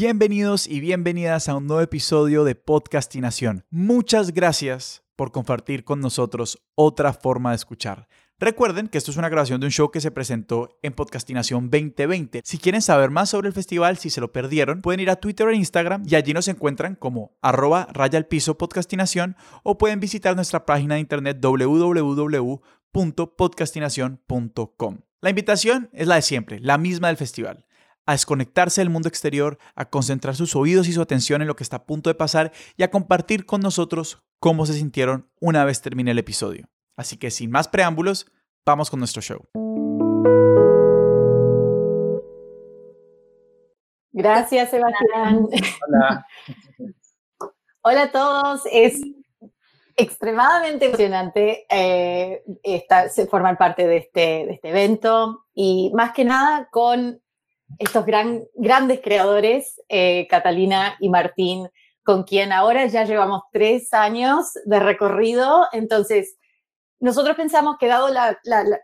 Bienvenidos y bienvenidas a un nuevo episodio de Podcastinación. Muchas gracias por compartir con nosotros otra forma de escuchar. Recuerden que esto es una grabación de un show que se presentó en Podcastinación 2020. Si quieren saber más sobre el festival, si se lo perdieron, pueden ir a Twitter e Instagram y allí nos encuentran como arroba raya al piso podcastinación o pueden visitar nuestra página de internet www.podcastinación.com. La invitación es la de siempre, la misma del festival a desconectarse del mundo exterior, a concentrar sus oídos y su atención en lo que está a punto de pasar y a compartir con nosotros cómo se sintieron una vez termine el episodio. Así que sin más preámbulos, vamos con nuestro show. Gracias, Sebastián. Hola. Hola a todos. Es extremadamente emocionante eh, formar parte de este, de este evento y más que nada con estos gran, grandes creadores, eh, Catalina y Martín, con quien ahora ya llevamos tres años de recorrido. Entonces, nosotros pensamos que dado la,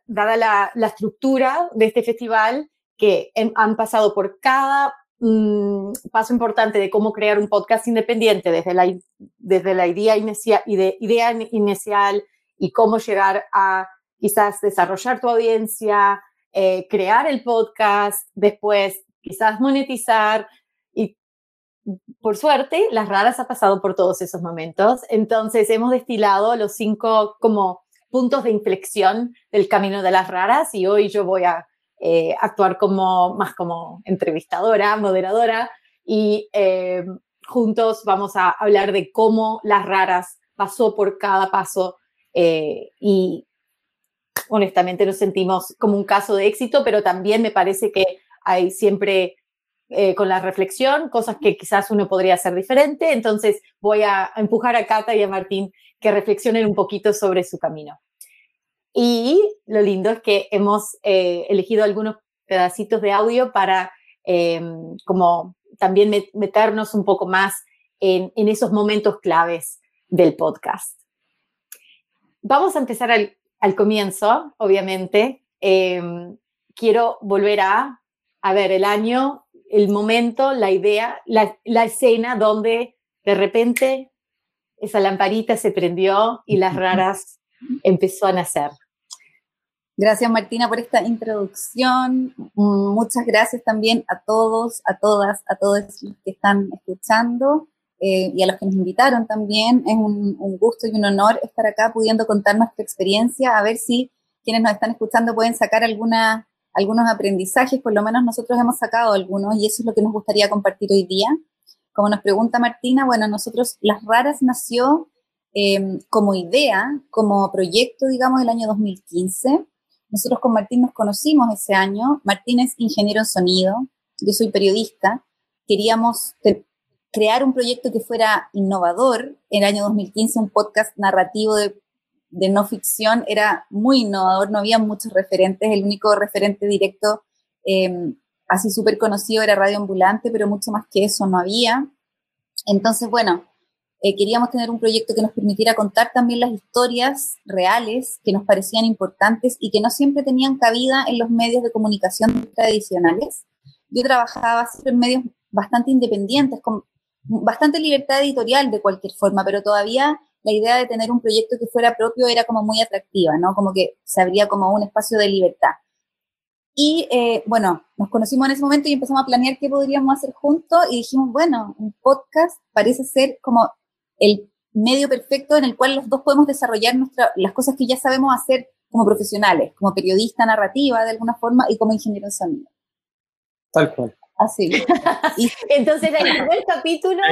dada la, estructura de este festival, que han pasado por cada mm, paso importante de cómo crear un podcast independiente, desde la, desde la idea, inicia, idea inicial y cómo llegar a quizás desarrollar tu audiencia, eh, crear el podcast, después quizás monetizar y por suerte, Las Raras ha pasado por todos esos momentos. Entonces, hemos destilado los cinco como puntos de inflexión del camino de las raras y hoy yo voy a eh, actuar como más como entrevistadora, moderadora y eh, juntos vamos a hablar de cómo las raras pasó por cada paso eh, y honestamente nos sentimos como un caso de éxito, pero también me parece que hay siempre con la reflexión, cosas que quizás uno podría hacer diferente. Entonces voy a empujar a Cata y a Martín que reflexionen un poquito sobre su camino. Y lo lindo es que hemos eh, elegido algunos pedacitos de audio para em, como también meternos un poco más en, esos momentos claves del podcast. Vamos a empezar al, comienzo, obviamente. Em, quiero volver a, a ver el año, el momento, la idea, la, la escena donde de repente esa lamparita se prendió y las raras empezó a nacer. Gracias Martina por esta introducción. Muchas gracias también a todos, a todas, a todos los que están escuchando eh, y a los que nos invitaron también. Es un, gusto y un honor estar acá pudiendo contar nuestra experiencia, a ver si quienes nos están escuchando pueden sacar alguna, algunos aprendizajes, por lo menos nosotros hemos sacado algunos y eso es lo que nos gustaría compartir hoy día. Como nos pregunta Martina, bueno, nosotros Las Raras nació eh, como idea, como proyecto, digamos, el año 2015 nosotros con Martín nos conocimos ese año. Martín es ingeniero en sonido, yo soy periodista. Queríamos crear un proyecto que fuera innovador. En el año 2015 un podcast narrativo de, no ficción era muy innovador, no había muchos referentes. El único referente directo em, así súper conocido era Radio Ambulante, pero mucho más que eso no había. Entonces, bueno, eh, queríamos tener un proyecto que nos permitiera contar también las historias reales que nos parecían importantes y que no siempre tenían cabida en los medios de comunicación tradicionales. Yo trabajaba siempre en medios bastante independientes, con bastante libertad editorial de cualquier forma, pero todavía la idea de tener un proyecto que fuera propio era como muy atractiva, ¿no? Como que se abría como un espacio de libertad. Y eh, bueno, nos conocimos en ese momento y empezamos a planear qué podríamos hacer juntos y dijimos, bueno, un podcast parece ser como el medio perfecto en el cual los dos podemos desarrollar las cosas que ya sabemos hacer como profesionales, como periodista narrativa de alguna forma y como ingeniero en sonido. Tal cual. Así. Entonces, el primer capítulo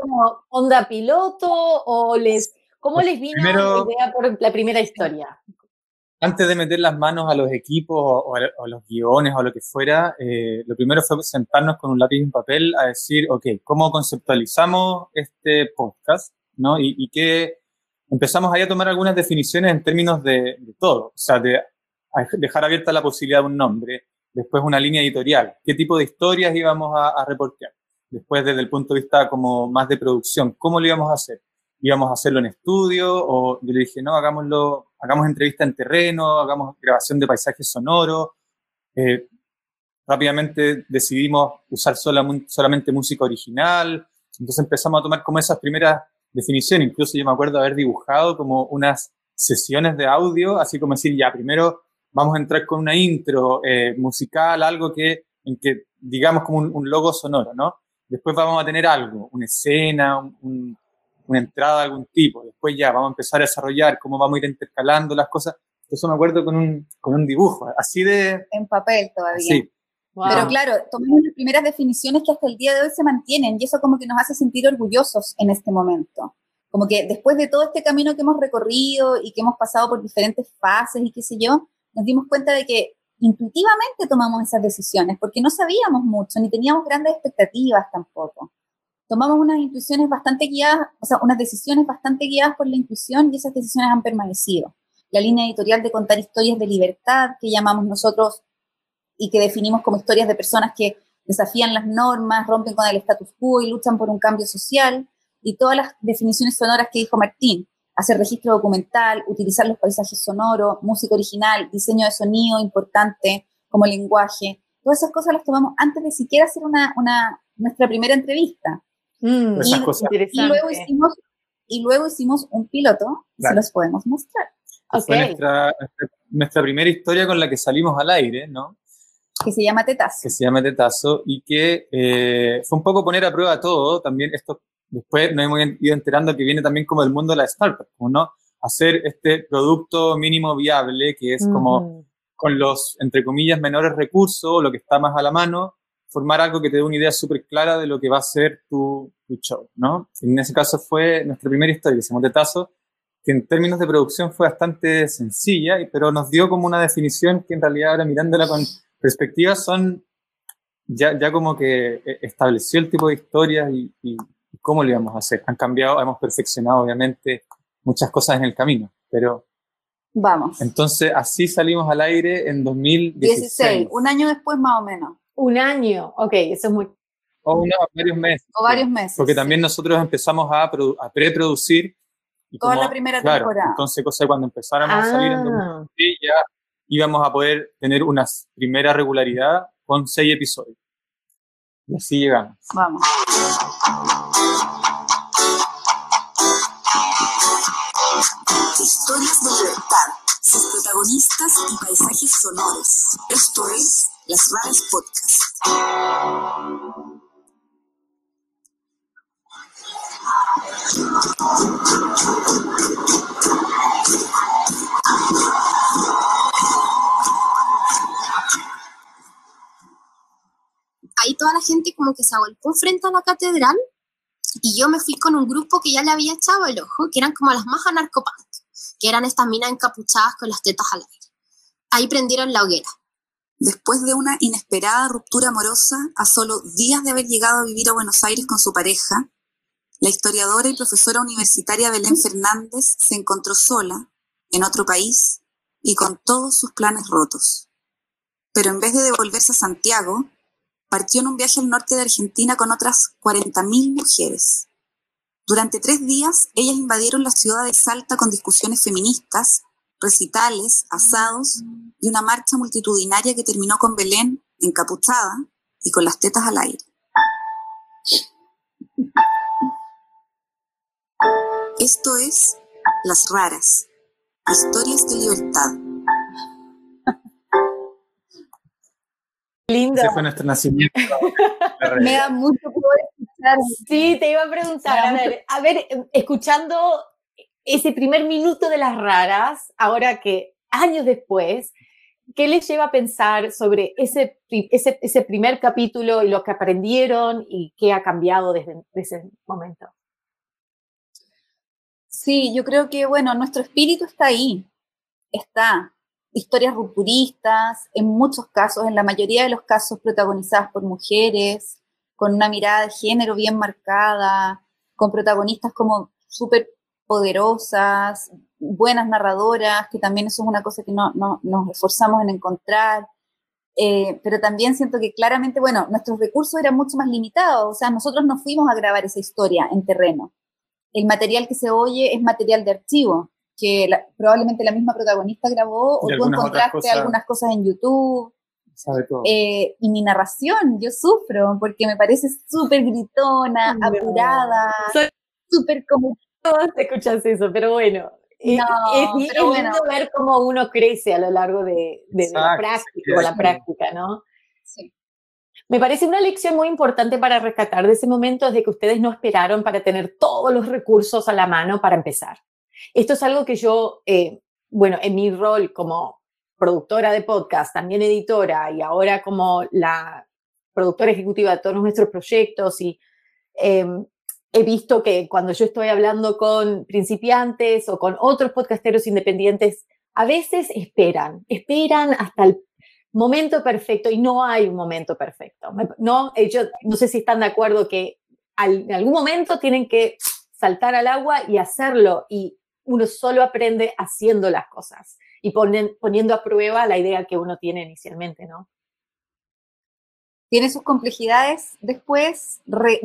como onda piloto o les, ¿cómo les vino la idea por la primera historia? Antes de meter las manos a los equipos o, a, los guiones o lo que fuera, eh, lo primero fue sentarnos con un lápiz y un papel a decir, ok, ¿cómo conceptualizamos este podcast? ¿no? Y, y que empezamos ahí a tomar algunas definiciones en términos de, todo, o sea, de dejar abierta la posibilidad de un nombre, después una línea editorial, qué tipo de historias íbamos a, a reportear, después desde el punto de vista como más de producción, cómo lo íbamos a hacer íbamos a hacerlo en estudio, o yo le dije, no, hagámoslo, hagamos entrevista en terreno, hagamos grabación de paisajes sonoros. Eh, rápidamente decidimos usar solamente música original, entonces empezamos a tomar como esas primeras definiciones, incluso yo me acuerdo haber dibujado como unas sesiones de audio, así como decir, ya, primero vamos a entrar con una intro eh, musical, algo que, en que digamos como un, logo sonoro, ¿no? Después vamos a tener algo, una escena, una entrada de algún tipo. Después ya vamos a empezar a desarrollar cómo vamos a ir intercalando las cosas. Eso me acuerdo con un, con un dibujo, así de... En papel todavía. Sí. Pero claro, tomamos las primeras definiciones que hasta el día de hoy se mantienen y eso como que nos hace sentir orgullosos en este momento. Como que después de todo este camino que hemos recorrido y que hemos pasado por diferentes fases y qué sé yo, nos dimos cuenta de que intuitivamente tomamos esas decisiones porque no sabíamos mucho ni teníamos grandes expectativas tampoco. Tomamos unas intuiciones bastante guiadas, o sea, unas decisiones bastante guiadas por la intuición y esas decisiones han permanecido. La línea editorial de contar historias de libertad que llamamos nosotros y que definimos como historias de personas que desafían las normas, rompen con el status quo y luchan por un cambio social, y todas las definiciones sonoras que dijo Martín, hacer registro documental, utilizar los paisajes sonoros, música original, diseño de sonido importante como lenguaje, todas esas cosas las tomamos antes de siquiera hacer una, una nuestra primera entrevista. Mm, y, luego hicimos, y luego hicimos un piloto y se los podemos mostrar. Fue nuestra, nuestra, primera historia con la que salimos al aire, ¿no? Que se llama Tetazo. Que se llama Tetazo y que eh, fue un poco poner a prueba todo. También esto, después nos hemos ido enterando que viene también como del mundo de la startup, ¿no? Hacer este producto mínimo viable, que es como con los, entre comillas, menores recursos, lo que está más a la mano, formar algo que te dé una idea súper clara de lo que va a ser tu, tu, show, ¿no? En ese caso fue nuestra primera historia, que se llama Tetazo, que en términos de producción fue bastante sencilla, pero nos dio como una definición que en realidad ahora mirándola con perspectivas son ya, ya como que eh, estableció el tipo de historias y, y, cómo lo íbamos a hacer. Han cambiado, hemos perfeccionado obviamente muchas cosas en el camino, pero... Vamos. Entonces así salimos al aire en 2016. 16, un año después más o menos. Un año, ok, eso es muy... O varios meses. O varios meses. Porque también nosotros empezamos a, a preproducir. Toda la primera temporada. Entonces, cuando empezáramos a salir en 2016 ah. ya íbamos a poder tener una primera regularidad con seis episodios. Y así llegamos. Vamos. Historias de libertad, sus protagonistas y paisajes sonoros. Esto es Las Raras Podcast. Ahí toda la gente como que se agolpó frente a la catedral y yo me fui con un grupo que ya le había echado el ojo, que eran como las más anarcopunk, que eran estas minas encapuchadas con las tetas al aire. Ahí prendieron la hoguera. Después de una inesperada ruptura amorosa, a solo días de haber llegado a vivir a Buenos Aires con su pareja, la historiadora y profesora universitaria Belén Fernández se encontró sola, en otro país, y con todos sus planes rotos. Pero en vez de devolverse a Santiago, partió en un viaje al norte de Argentina con otras 40.000 mujeres. Durante tres días, ellas invadieron la ciudad de Salta con discusiones feministas, recitales, asados y una marcha multitudinaria que terminó con Belén encapuchada y con las tetas al aire. Esto es Las Raras, historias de libertad. Lindo. Ese fue nuestro nacimiento. Me da mucho poder escuchar. Sí, te iba a preguntar, a ver, a ver, escuchando ese primer minuto de las raras, ahora que años después, ¿qué les lleva a pensar sobre ese, ese, ese primer capítulo y lo que aprendieron y qué ha cambiado desde, desde ese momento? Sí, yo creo que, bueno, nuestro espíritu está ahí, está historias rupturistas, en muchos casos, en la mayoría de los casos protagonizadas por mujeres, con una mirada de género bien marcada, con protagonistas como súper poderosas, buenas narradoras, que también eso es una cosa que no, nos esforzamos en encontrar. Eh, pero también siento que claramente, bueno, nuestros recursos eran mucho más limitados, o sea, nosotros no fuimos a grabar esa historia en terreno. El material que se oye es material de archivo, que probablemente la misma protagonista grabó o tú encontraste algunas cosas en YouTube. sabe todo. Eh, y mi narración, yo sufro porque me parece súper gritona, apurada, súper como... Todos te escuchas eso, pero bueno, es, lindo ver cómo uno crece a lo largo de, la práctica, la práctica, ¿no? Sí. Me parece una lección muy importante para rescatar de ese momento es de que ustedes no esperaron para tener todos los recursos a la mano para empezar. Esto es algo que yo, eh, bueno, en mi rol como productora de podcast, también editora y ahora como la productora ejecutiva de todos nuestros proyectos y em, he visto que cuando yo estoy hablando con principiantes o con otros podcasteros independientes, a veces esperan, esperan hasta el momento perfecto y no hay un momento perfecto. No, yo no sé si están de acuerdo que en algún momento tienen que saltar al agua y hacerlo y uno solo aprende haciendo las cosas y poniendo a prueba la idea que uno tiene inicialmente, ¿no? Tiene sus complejidades después, re,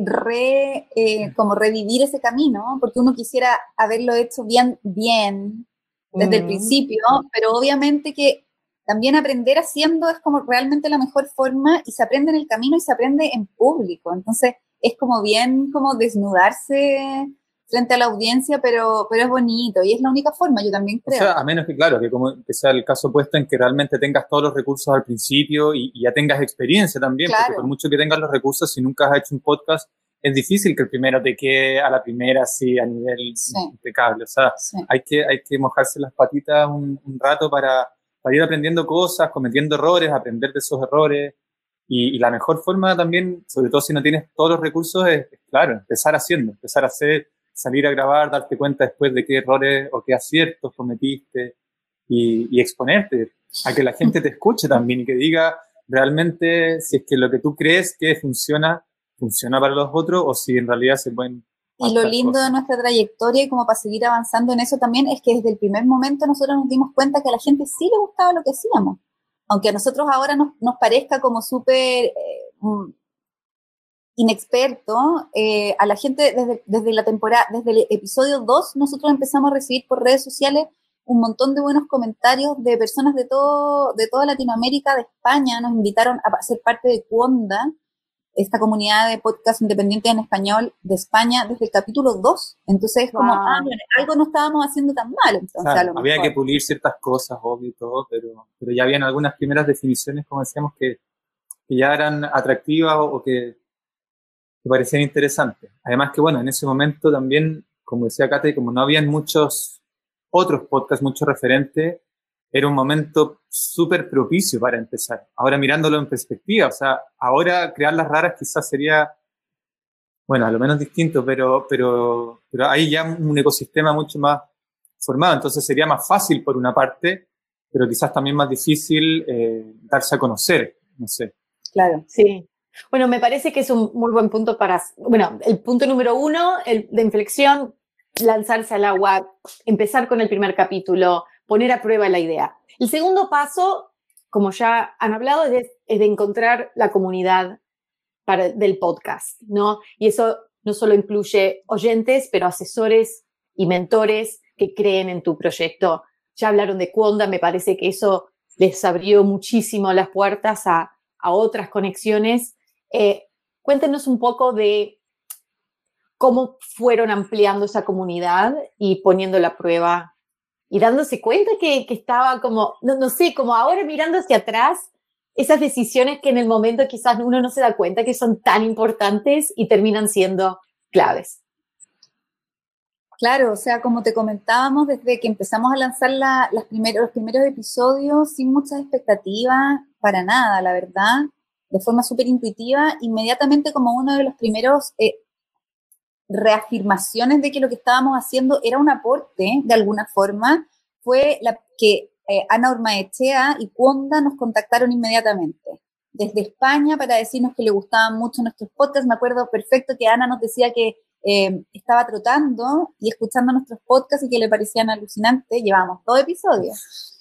eh, como revivir ese camino, porque uno quisiera haberlo hecho bien, bien desde el principio, pero obviamente que también aprender haciendo es como realmente la mejor forma y se aprende en el camino y se aprende en público. Entonces es como bien como desnudarse frente a la audiencia, pero, pero es bonito y es la única forma, yo también creo. O sea, a menos que, claro, que, como, que sea el caso opuesto en que realmente tengas todos los recursos al principio y, ya tengas experiencia también, porque por mucho que tengas los recursos, si nunca has hecho un podcast, es difícil que el primero te quede a la primera así a nivel impecable. O sea, hay, que, hay que mojarse las patitas un, rato para, para, ir aprendiendo cosas, cometiendo errores, aprender de esos errores. Y, y, la mejor forma también, sobre todo si no tienes todos los recursos, es, claro, empezar haciendo, empezar a hacer salir a grabar, darte cuenta después de qué errores o qué aciertos cometiste y, exponerte a que la gente te escuche también y que diga realmente si es que lo que tú crees que funciona, funciona para los otros o si en realidad se pueden... Y lo lindo de nuestra trayectoria y como para seguir avanzando en eso también es que desde el primer momento nosotros nos dimos cuenta que a la gente sí le gustaba lo que hacíamos. Aunque a nosotros ahora nos, nos parezca como súper eh, inexperto, eh, a la gente desde, desde, la temporada, desde el episodio 2, nosotros empezamos a recibir por redes sociales un montón de buenos comentarios de personas de todo, de toda Latinoamérica, de España, nos invitaron a ser parte de Cuonda, esta comunidad de podcast independiente en español de España desde el capítulo 2. Entonces, como, ah, algo no estábamos haciendo tan mal. Entonces, había que pulir ciertas cosas, obvio y todo, pero, pero ya habían algunas primeras definiciones, como decíamos, que, que ya eran atractivas o que me parecían interesantes. Además que, bueno, en ese momento también, como decía Kate, como no habían muchos otros podcasts, muchos referentes, era un momento súper propicio para empezar. Ahora mirándolo en perspectiva, o sea, ahora crear las raras quizás sería, bueno, a lo menos distinto, pero, pero, pero hay ya un ecosistema mucho más formado, entonces sería más fácil por una parte, pero quizás también más difícil eh, darse a conocer, no sé. Claro, sí. Bueno, me parece que es un muy buen punto para, bueno, el punto número uno, el de inflexión, lanzarse al agua, empezar con el primer capítulo, poner a prueba la idea. El segundo paso, como ya han hablado, es de, encontrar la comunidad para, del podcast, ¿no? Y eso no solo incluye oyentes, pero asesores y mentores que creen en tu proyecto. Ya hablaron de Cuonda, me parece que eso les abrió muchísimo las puertas a, a otras conexiones eh, cuéntenos un poco de cómo fueron ampliando esa comunidad y poniendo la prueba y dándose cuenta que, estaba como, no, sé, como ahora mirando hacia atrás, esas decisiones que en el momento quizás uno no se da cuenta que son tan importantes y terminan siendo claves. Claro, o sea, como te comentábamos, desde que empezamos a lanzar los primeros episodios, sin muchas expectativas, para nada, la verdad de forma súper intuitiva, inmediatamente como uno de los primeros eh, reafirmaciones de que lo que estábamos haciendo era un aporte, de alguna forma, fue la que eh, Ana Ormaechea y Cuonda nos contactaron inmediatamente desde España para decirnos que le gustaban mucho nuestros podcasts. Me acuerdo perfecto que Ana nos decía que eh, estaba trotando y escuchando nuestros podcasts y que le parecían alucinantes. Llevábamos dos episodios.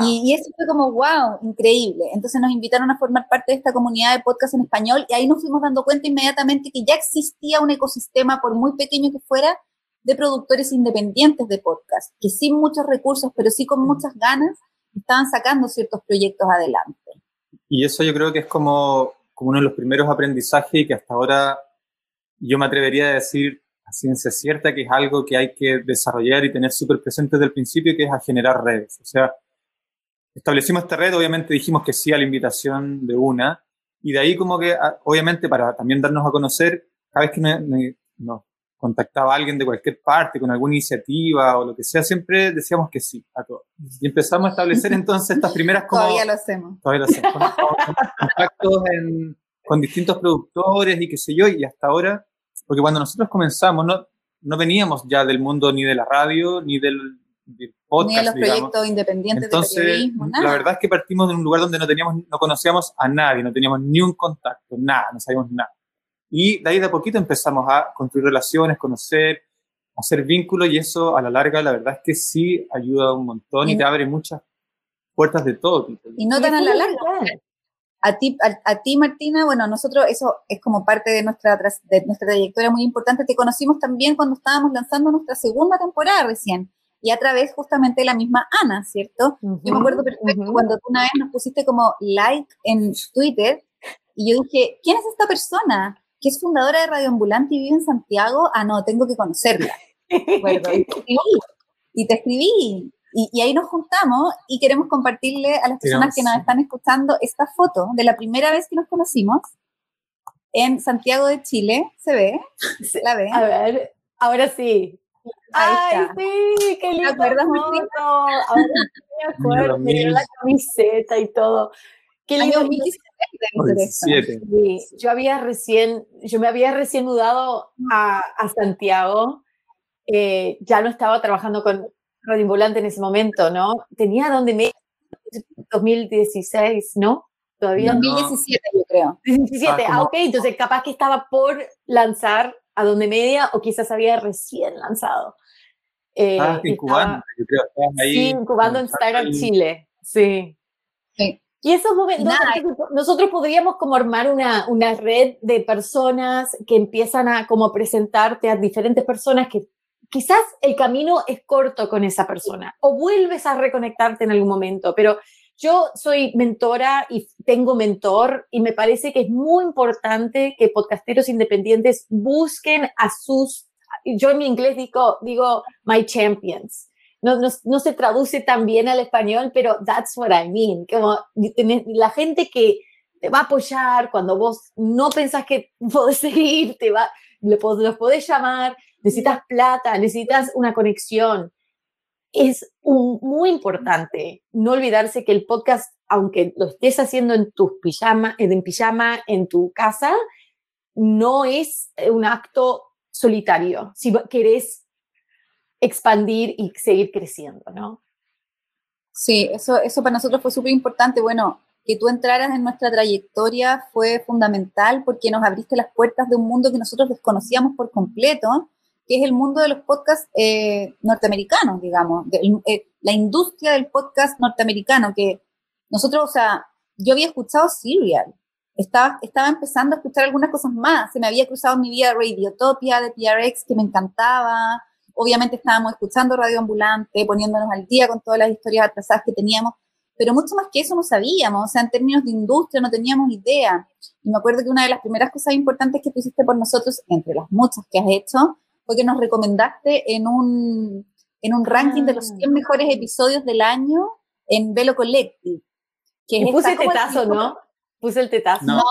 Y, eso fue como, wow, increíble. Entonces nos invitaron a formar parte de esta comunidad de podcast en español y ahí nos fuimos dando cuenta inmediatamente que ya existía un ecosistema, por muy pequeño que fuera, de productores independientes de podcast, que sin muchos recursos, pero sí con muchas ganas, estaban sacando ciertos proyectos adelante. Y eso yo creo que es como, como uno de los primeros aprendizajes y que hasta ahora yo me atrevería a decir a ciencia cierta que es algo que hay que desarrollar y tener súper presente desde el principio, que es a generar redes. O sea, establecimos esta red, obviamente dijimos que sí a la invitación de una, y de ahí como que, ah, obviamente, para también darnos a conocer, cada vez que nos contactaba alguien de cualquier parte con alguna iniciativa o lo que sea, siempre decíamos que sí a todo. Y empezamos a establecer entonces estas primeras como... Todavía lo hacemos. Todavía lo hacemos. contactos con distintos productores y qué sé yo, y hasta ahora porque cuando nosotros comenzamos, no, no veníamos ya del mundo ni de la radio, ni del, podcast. Ni los proyectos independientes Entonces, de periodismo, nada. La verdad es que partimos de un lugar donde no, teníamos, no conocíamos a nadie, no teníamos ni un contacto, nada, no sabíamos nada. Y de ahí de a poquito empezamos a construir relaciones, conocer, hacer vínculos y eso a la larga la verdad es que sí ayuda un montón y, y te abre muchas puertas de todo tipo. Y no tan a la larga. A ti, a, ti, Martina, bueno, nosotros eso es como parte de nuestra, de nuestra trayectoria muy importante. Te conocimos también cuando estábamos lanzando nuestra segunda temporada recién y a través justamente de la misma Ana, ¿cierto? Yo me acuerdo perfecto cuando tú una vez nos pusiste como like en Twitter y yo dije, ¿quién es esta persona? Que es fundadora de Radio Ambulante y vive en Santiago. Ah, no, tengo que conocerla. Y, te escribí, y te escribí y, ahí nos juntamos y queremos compartirle a las personas que nos están escuchando esta foto de la primera vez que nos conocimos en Santiago de Chile. ¿Se ve? ¿Se la ve? A ver, ahora sí. Ay, sí, qué lindo. ¿Te acuerdas, foto. Ahora me acuerdo, me dio la camiseta y todo. Qué lindo. 2017. Sí, yo había recién, yo me había recién mudado a, a Santiago. Eh, ya no estaba trabajando con, Radio Volante en ese momento, ¿no? Tenía donde me... 2016, ¿no? Todavía. 2017, yo creo. 2017, ah, ok, entonces capaz que estaba por lanzar a donde media o quizás había recién lanzado. Eh, ah, incubando, yo creo. Ahí sí, incubando en Startup Chile, sí. sí. Y esos momentos, nosotros podríamos como armar una, una red de personas que empiezan a como presentarte a diferentes personas que quizás el camino es corto con esa persona o vuelves a reconectarte en algún momento, pero yo soy mentora y tengo mentor y me parece que es muy importante que podcasteros independientes busquen a sus, yo en mi inglés digo, digo my champions. No, no, se traduce tan bien al español, pero that's what I mean. Como la gente que te va a apoyar cuando vos no pensás que podés seguir, te va, los podés llamar, necesitas plata, necesitas una conexión. Es muy importante no olvidarse que el podcast, aunque lo estés haciendo en tu pijama, en pijama, en tu casa, no es un acto solitario si querés expandir y seguir creciendo, ¿no? Sí, eso, eso para nosotros fue súper importante. Bueno, que tú entraras en nuestra trayectoria fue fundamental porque nos abriste las puertas de un mundo que nosotros desconocíamos por completo que es el mundo de los podcasts eh, norteamericanos, digamos, eh, la industria del podcast norteamericano, que nosotros, o sea, yo había escuchado Serial, estaba, estaba empezando a escuchar algunas cosas más, se me había cruzado en mi vida Radiotopia de PRX, que me encantaba, obviamente estábamos escuchando Radio Ambulante, poniéndonos al día con todas las historias atrasadas que teníamos, pero mucho más que eso no sabíamos, o sea, en términos de industria no teníamos idea. Y me acuerdo que una de las primeras cosas importantes que tú hiciste por nosotros, entre las muchas que has hecho, fue que nos recomendaste en un, en un ranking de los 100 ah. mejores episodios del año en Velo Collective. Que y puse el tetazo, ¿no? Puse el tetazo. No,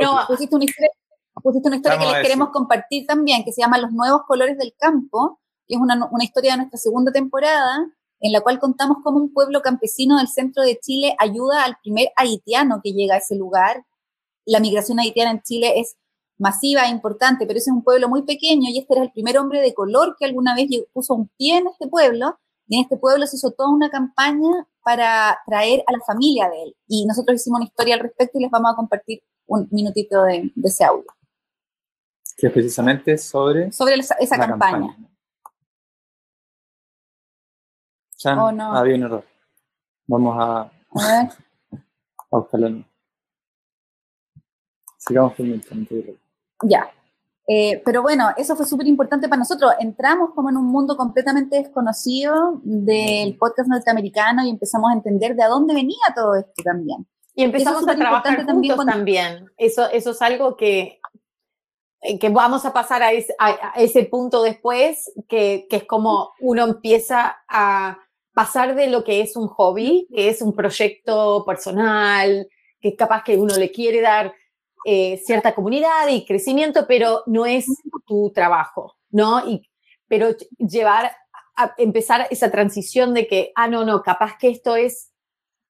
no, pusiste una historia, pusiste una historia que les queremos compartir también, que se llama Los Nuevos Colores del Campo, que es una, una historia de nuestra segunda temporada, en la cual contamos cómo un pueblo campesino del centro de Chile ayuda al primer haitiano que llega a ese lugar. La migración haitiana en Chile es masiva e importante, pero ese es un pueblo muy pequeño y este era el primer hombre de color que alguna vez puso un pie en este pueblo y en este pueblo se hizo toda una campaña para traer a la familia de él. Y nosotros hicimos una historia al respecto y les vamos a compartir un minutito de, ese audio. Que es precisamente sobre... Sobre esa, campaña. oh, no. había un error. Vamos a, a, ver. a buscarlo. Sigamos con el ya. Eh, pero bueno, eso fue súper importante para nosotros. Entramos como en un mundo completamente desconocido del podcast norteamericano y empezamos a entender de dónde venía todo esto también. Y empezamos a trabajar juntos también, también. Eso, eso es algo que, eh, que vamos a pasar a ese, a ese punto después, que, que, es como uno empieza a pasar de lo que es un hobby, que es un proyecto personal, que capaz que uno le quiere dar eh, cierta comunidad y crecimiento, pero no es tu trabajo, ¿no? Y, pero llevar a empezar esa transición de que, ah, no, no, capaz que esto es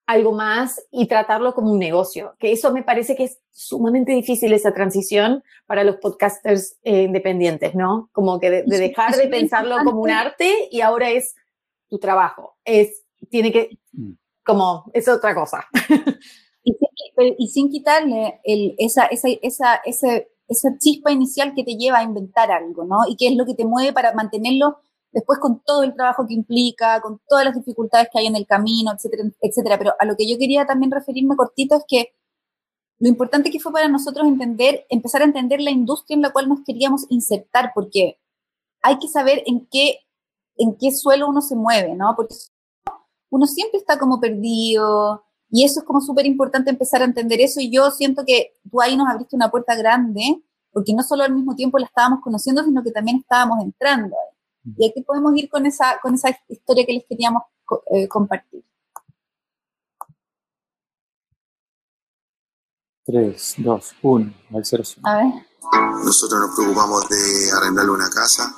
algo más y tratarlo como un negocio, que eso me parece que es sumamente difícil esa transición para los podcasters eh, independientes, ¿no? Como que de, dejar de pensarlo como un arte y ahora es tu trabajo, es, tiene que, mm. como, es otra cosa. Y sin, quitarle el, esa, esa, esa, esa chispa inicial que te lleva a inventar algo, ¿no? Y qué es lo que te mueve para mantenerlo después con todo el trabajo que implica, con todas las dificultades que hay en el camino, etcétera, etcétera. Pero a lo que yo quería también referirme cortito es que lo importante que fue para nosotros entender, empezar a entender la industria en la cual nos queríamos insertar, porque hay que saber en qué, en qué suelo uno se mueve, ¿no? Porque uno siempre está como perdido, y eso es como súper importante empezar a entender eso, y yo siento que tú ahí nos abriste una puerta grande, porque no solo al mismo tiempo la estábamos conociendo, sino que también estábamos entrando ahí. Y aquí podemos ir con esa, con esa historia que les queríamos eh, compartir. 3, 2, 1, al 0, A ver. Nosotros nos preocupamos de arrendarle una casa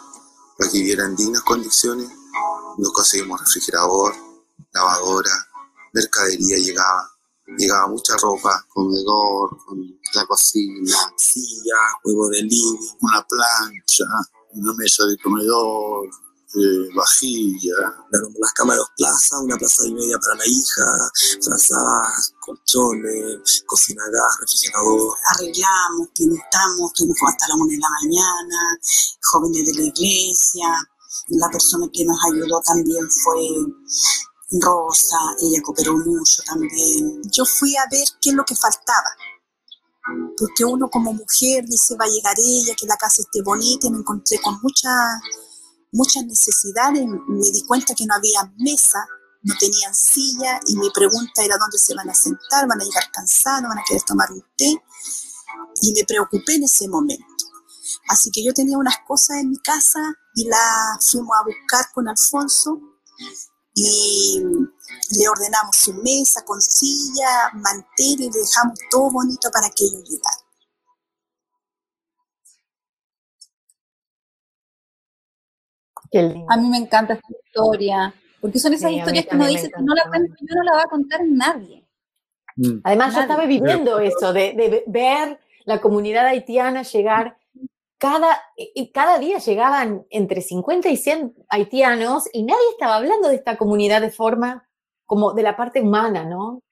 para que viviera en dignas condiciones. Nos conseguimos refrigerador, lavadora, mercadería llegaba. Llegaba mucha ropa, comedor, con la cocina, silla, juego de living, una plancha, una mesa de comedor, eh, vajilla, las cámaras plaza, una plaza y media para la hija, frazadas, colchones, cocina refrigerador. Arreglamos, pintamos, tuvimos hasta la una de la mañana, jóvenes de la iglesia. La persona que nos ayudó también fue Rosa, ella cooperó mucho también. Yo fui a ver qué es lo que faltaba porque uno como mujer dice va a llegar ella, que la casa esté bonita, me encontré con muchas muchas necesidades, me di cuenta que no había mesa, no tenían silla y mi pregunta era dónde se van a sentar, van a llegar cansados, van a querer tomar un té y me preocupé en ese momento. Así que yo tenía unas cosas en mi casa y las fuimos a buscar con Alfonso y le ordenamos su mesa con silla, mantel y le dejamos todo bonito para que ellos llegaran. A mí me encanta esta historia, porque son esas historias que uno dice, no la cuento yo, no la va a contar nadie. Mm. Además, yo estaba viviendo eso, de, de, ver la comunidad haitiana llegar cada, cada día llegaban entre 50 y 100 haitianos y nadie estaba hablando de esta comunidad de forma como de la parte humana, ¿no?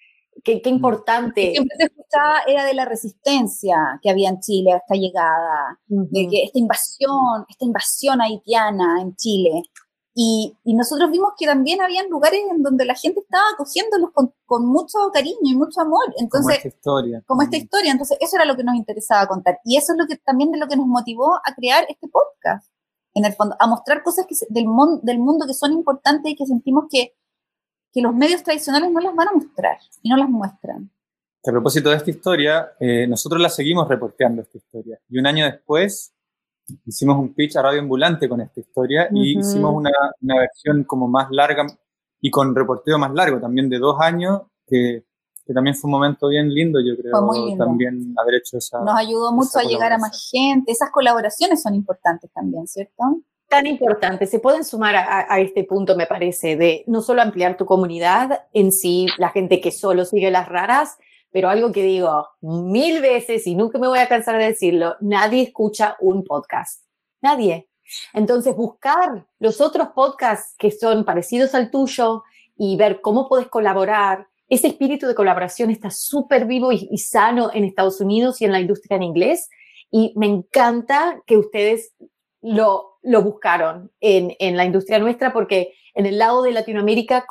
Qué, qué mm. importante. Siempre se escuchaba era de la resistencia que había en Chile a esta llegada, de que esta invasión, esta invasión haitiana en Chile. Y, y, nosotros vimos que también habían lugares en donde la gente estaba acogiéndolos con, con mucho cariño y mucho amor. Entonces, como esta historia. Como esta historia. Entonces, eso era lo que nos interesaba contar. Y eso es lo que también de lo que nos motivó a crear este podcast. En el fondo, a mostrar cosas que, del, del mundo que son importantes y que sentimos que, que los medios tradicionales no las van a mostrar y no las muestran. A propósito de esta historia, eh, nosotros la seguimos reporteando esta historia. Y un año después hicimos un pitch a Radio Ambulante con esta historia y hicimos una, una, versión como más larga y con reporteo más largo, también de dos años, que, que también fue un momento bien lindo, yo creo, también haber hecho esa... Nos ayudó mucho a llegar a más gente, esas colaboraciones son importantes también, ¿cierto? Tan importante, se pueden sumar a, a este punto, me parece, de no solo ampliar tu comunidad en sí, la gente que solo sigue las raras, pero algo que digo mil veces y nunca me voy a cansar de decirlo, nadie escucha un podcast. Nadie. Entonces, buscar los otros podcasts que son parecidos al tuyo y ver cómo puedes colaborar. Ese espíritu de colaboración está súper vivo y, sano en Estados Unidos y en la industria en inglés. Y me encanta que ustedes lo, lo buscaron en, en la industria nuestra porque en el lado de Latinoamérica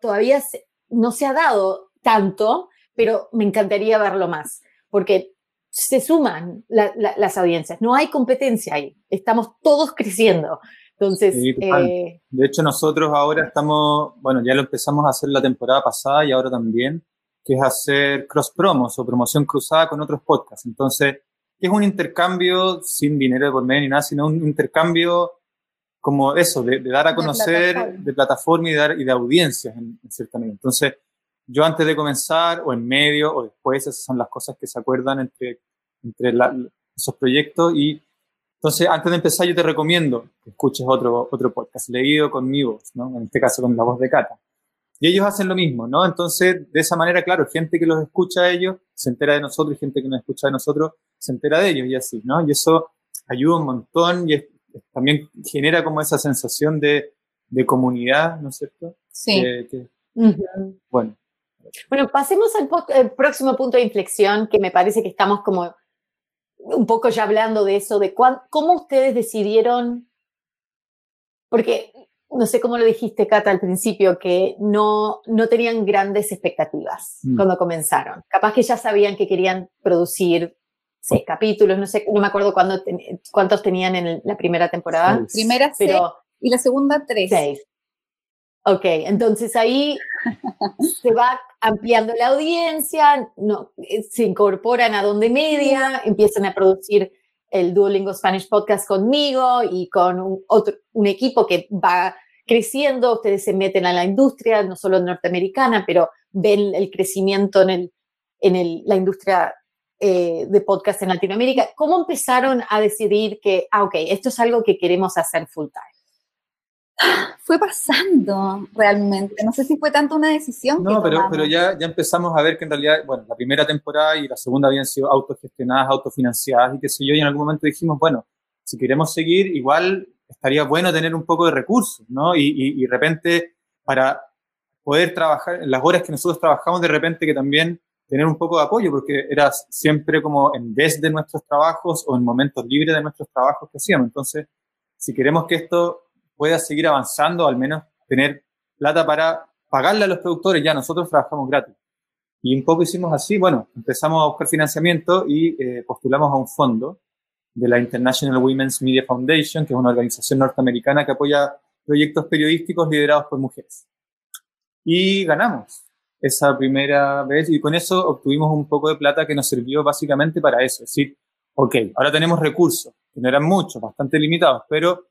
todavía no se ha dado tanto pero me encantaría verlo más, porque se suman las audiencias, no hay competencia ahí, estamos todos creciendo. Entonces, eh, de hecho nosotros ahora estamos, bueno, ya lo empezamos a hacer la temporada pasada y ahora también, que es hacer cross promos o promoción cruzada con otros podcasts. Entonces, es un intercambio sin dinero de por medio ni nada, sino un intercambio como eso, de, dar a conocer de plataforma, y, de dar, y de audiencias en, cierta medida. Entonces, yo antes de comenzar, o en medio, o después, esas son las cosas que se acuerdan entre, entre esos proyectos. Y entonces, antes de empezar, yo te recomiendo que escuches otro, otro podcast, leído con mi voz, ¿no? en este caso con la voz de Cata. Y ellos hacen lo mismo, ¿no? Entonces, de esa manera, claro, gente que los escucha a ellos se entera de nosotros y gente que nos escucha de nosotros se entera de ellos y así, ¿no? Y eso ayuda un montón y es, también genera como esa sensación de, de comunidad, ¿no es cierto? Sí. Bueno. Bueno, pasemos al próximo punto de inflexión, que me parece que estamos como un poco ya hablando de eso, de cómo ustedes decidieron, porque no sé cómo lo dijiste, Cata, al principio, que no, no tenían grandes expectativas mm. cuando comenzaron. Capaz que ya sabían que querían producir seis capítulos, no sé, no me acuerdo cuántos tenían en la primera temporada. Primera pero, y la segunda tres. Seis. Ok, entonces ahí se va ampliando la audiencia, no, eh, se incorporan a Donde Media, empiezan a producir el Duolingo Spanish Podcast conmigo y con un, otro, un equipo que va creciendo, ustedes se meten a la industria, no solo norteamericana, pero ven el crecimiento en, el, en el, la industria eh, de podcast en Latinoamérica. ¿Cómo empezaron a decidir que, ah, ok, esto es algo que queremos hacer full time? Fue pasando realmente. No sé si fue tanto una decisión. No, pero, pero ya, ya empezamos a ver que en realidad, bueno, la primera temporada y la segunda habían sido autogestionadas, autofinanciadas y qué sé yo, y en algún momento dijimos, bueno, si queremos seguir, igual estaría bueno tener un poco de recursos, ¿no? Y, y, y de repente, para poder trabajar, en las horas que nosotros trabajamos, de repente que también tener un poco de apoyo, porque era siempre como en vez de nuestros trabajos o en momentos libres de nuestros trabajos que hacíamos. Entonces, si queremos que esto pueda seguir avanzando, al menos tener plata para pagarle a los productores, ya nosotros trabajamos gratis. Y un poco hicimos así, bueno, empezamos a buscar financiamiento y eh, postulamos a un fondo de la International Women's Media Foundation, que es una organización norteamericana que apoya proyectos periodísticos liderados por mujeres. Y ganamos esa primera vez y con eso obtuvimos un poco de plata que nos sirvió básicamente para eso. Es decir, ok, ahora tenemos recursos, que no eran muchos, bastante limitados, pero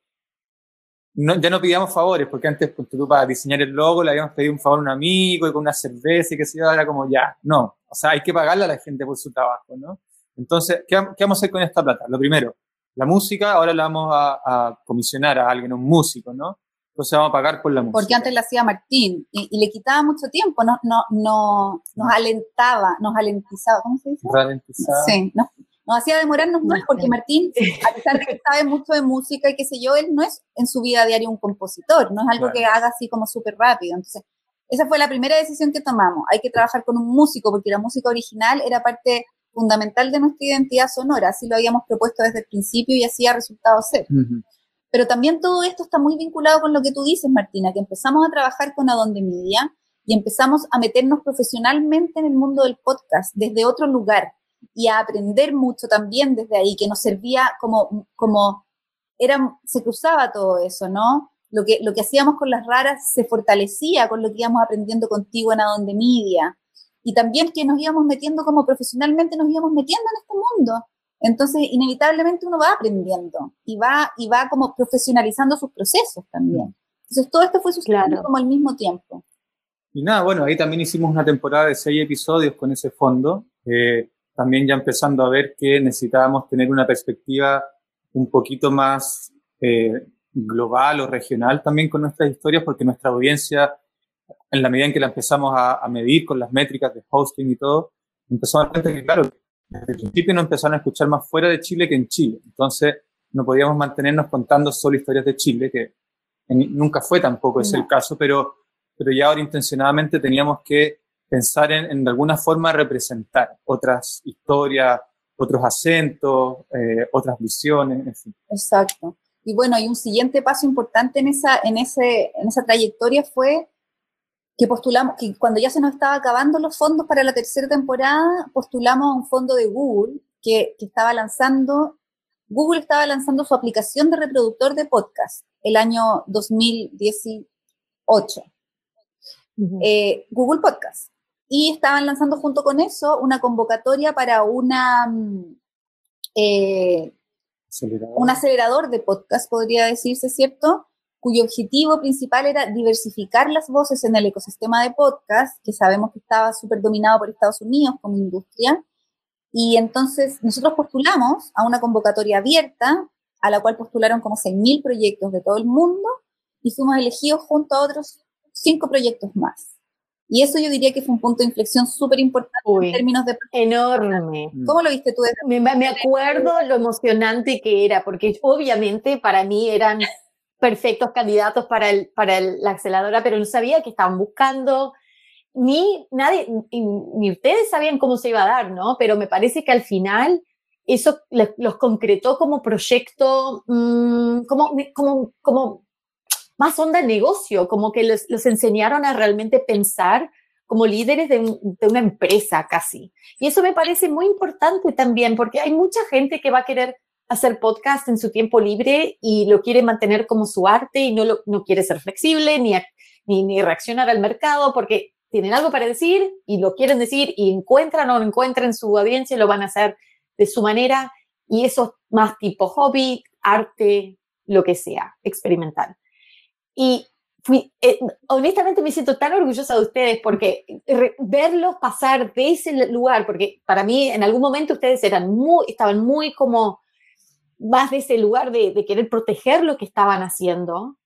no, ya no pidíamos favores, porque antes pues, tú para diseñar el logo le habíamos pedido un favor a un amigo y con una cerveza y que se era como ya, no, o sea, hay que pagarle a la gente por su trabajo, ¿no? Entonces, ¿qué, ¿qué, vamos a hacer con esta plata? Lo primero, la música, ahora la vamos a, a comisionar a alguien, un músico, ¿no? entonces vamos a pagar por la música. Porque antes la hacía Martín y, le quitaba mucho tiempo, no, no, no, nos alentaba, nos alentizaba, ¿cómo se dice? Ralentizaba. Sí, nos, nos hacía demorarnos más porque Martín, a pesar de que sabe mucho de música y qué sé yo, él no es en su vida diaria un compositor, no es algo que haga así como súper rápido. Entonces, esa fue la primera decisión que tomamos. Hay que trabajar con un músico porque la música original era parte fundamental de nuestra identidad sonora, así lo habíamos propuesto desde el principio y así ha resultado ser. Pero también todo esto está muy vinculado con lo que tú dices, Martina, que empezamos a trabajar con Adonde Media y empezamos a meternos profesionalmente en el mundo del podcast desde otro lugar y a aprender mucho también desde ahí, que nos servía como, como era, se cruzaba todo eso, ¿no? Lo que, lo que hacíamos con las raras se fortalecía con lo que íbamos aprendiendo contigo en Adonde Media. Y también que nos íbamos metiendo como profesionalmente, nos íbamos metiendo en este mundo. Entonces, inevitablemente uno va aprendiendo y va, y va como profesionalizando sus procesos también. Entonces, todo esto fue sucediendo como al mismo tiempo. Y nada, bueno, ahí también hicimos una temporada de seis episodios con ese fondo, eh, también ya empezando a ver que necesitábamos tener una perspectiva un poquito más eh, global o regional también con nuestras historias, porque nuestra audiencia, en la medida en que la empezamos a, a medir con las métricas de hosting y todo, empezamos a dar cuenta que, claro, desde el principio nos empezaron a escuchar más fuera de Chile que en Chile. Entonces, no podíamos mantenernos contando solo historias de Chile, que nunca fue tampoco ese el caso, pero, pero ya ahora intencionadamente teníamos que pensar en, en de alguna forma representar otras historias, otros acentos, eh, otras visiones, en fin. Exacto. Y bueno, y un siguiente paso importante en esa, en ese, en esa trayectoria fue que postulamos, que cuando ya se nos estaba acabando los fondos para la tercera temporada, postulamos a un fondo de Google que, que estaba lanzando, Google estaba lanzando su aplicación de reproductor de podcast el año 2018. Eh, Google Podcast. Y estaban lanzando junto con eso una convocatoria para una, mm, eh, un acelerador de podcast, podría decirse, ¿cierto? Cuyo objetivo principal era diversificar las voces en el ecosistema de podcast, que sabemos que estaba súper dominado por Estados Unidos como industria. Y entonces nosotros postulamos a una convocatoria abierta, a la cual postularon como 6.000 proyectos de todo el mundo, y fuimos elegidos junto a otros cinco proyectos más. Y eso yo diría que fue un punto de inflexión súper importante en términos de... Enorme. Mm. ¿Cómo lo viste tú? Me, me, acuerdo lo emocionante que era, porque obviamente para mí eran perfectos candidatos para, el, para la aceleradora, pero no sabía que estaban buscando, ni nadie, ni, ustedes sabían cómo se iba a dar, ¿no? Pero me parece que al final eso los concretó como proyecto, mmm, como, como, como más onda negocio, como que los, enseñaron a realmente pensar como líderes de, una empresa casi. Y eso me parece muy importante también, porque hay mucha gente que va a querer hacer podcast en su tiempo libre y lo quiere mantener como su arte y no, lo, no quiere ser flexible ni, ni, ni reaccionar al mercado porque tienen algo para decir y lo quieren decir y encuentran o no encuentran su audiencia y lo van a hacer de su manera y eso es más tipo hobby, arte, lo que sea, experimental. Y fui, eh, honestamente me siento tan orgullosa de ustedes porque verlos pasar de ese lugar, porque para mí en algún momento ustedes eran muy, estaban muy como más de ese lugar de, de querer proteger lo que estaban haciendo.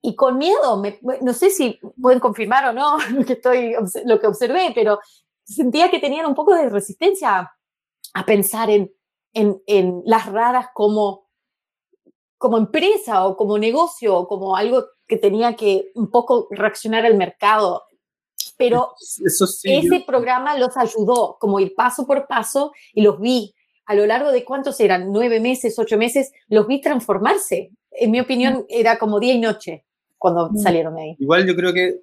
Y con miedo, no sé si pueden confirmar o no lo que, estoy, lo que observé, pero sentía que tenían un poco de resistencia a pensar en, en, en las raras como, como empresa o como negocio o como algo que tenía que un poco reaccionar al mercado. Pero ese programa los ayudó como ir paso por paso y los vi a lo largo de cuántos eran, nueve meses, ocho meses, los vi transformarse. En mi opinión, mm. era como día y noche cuando mm. salieron de ahí. Igual yo creo que,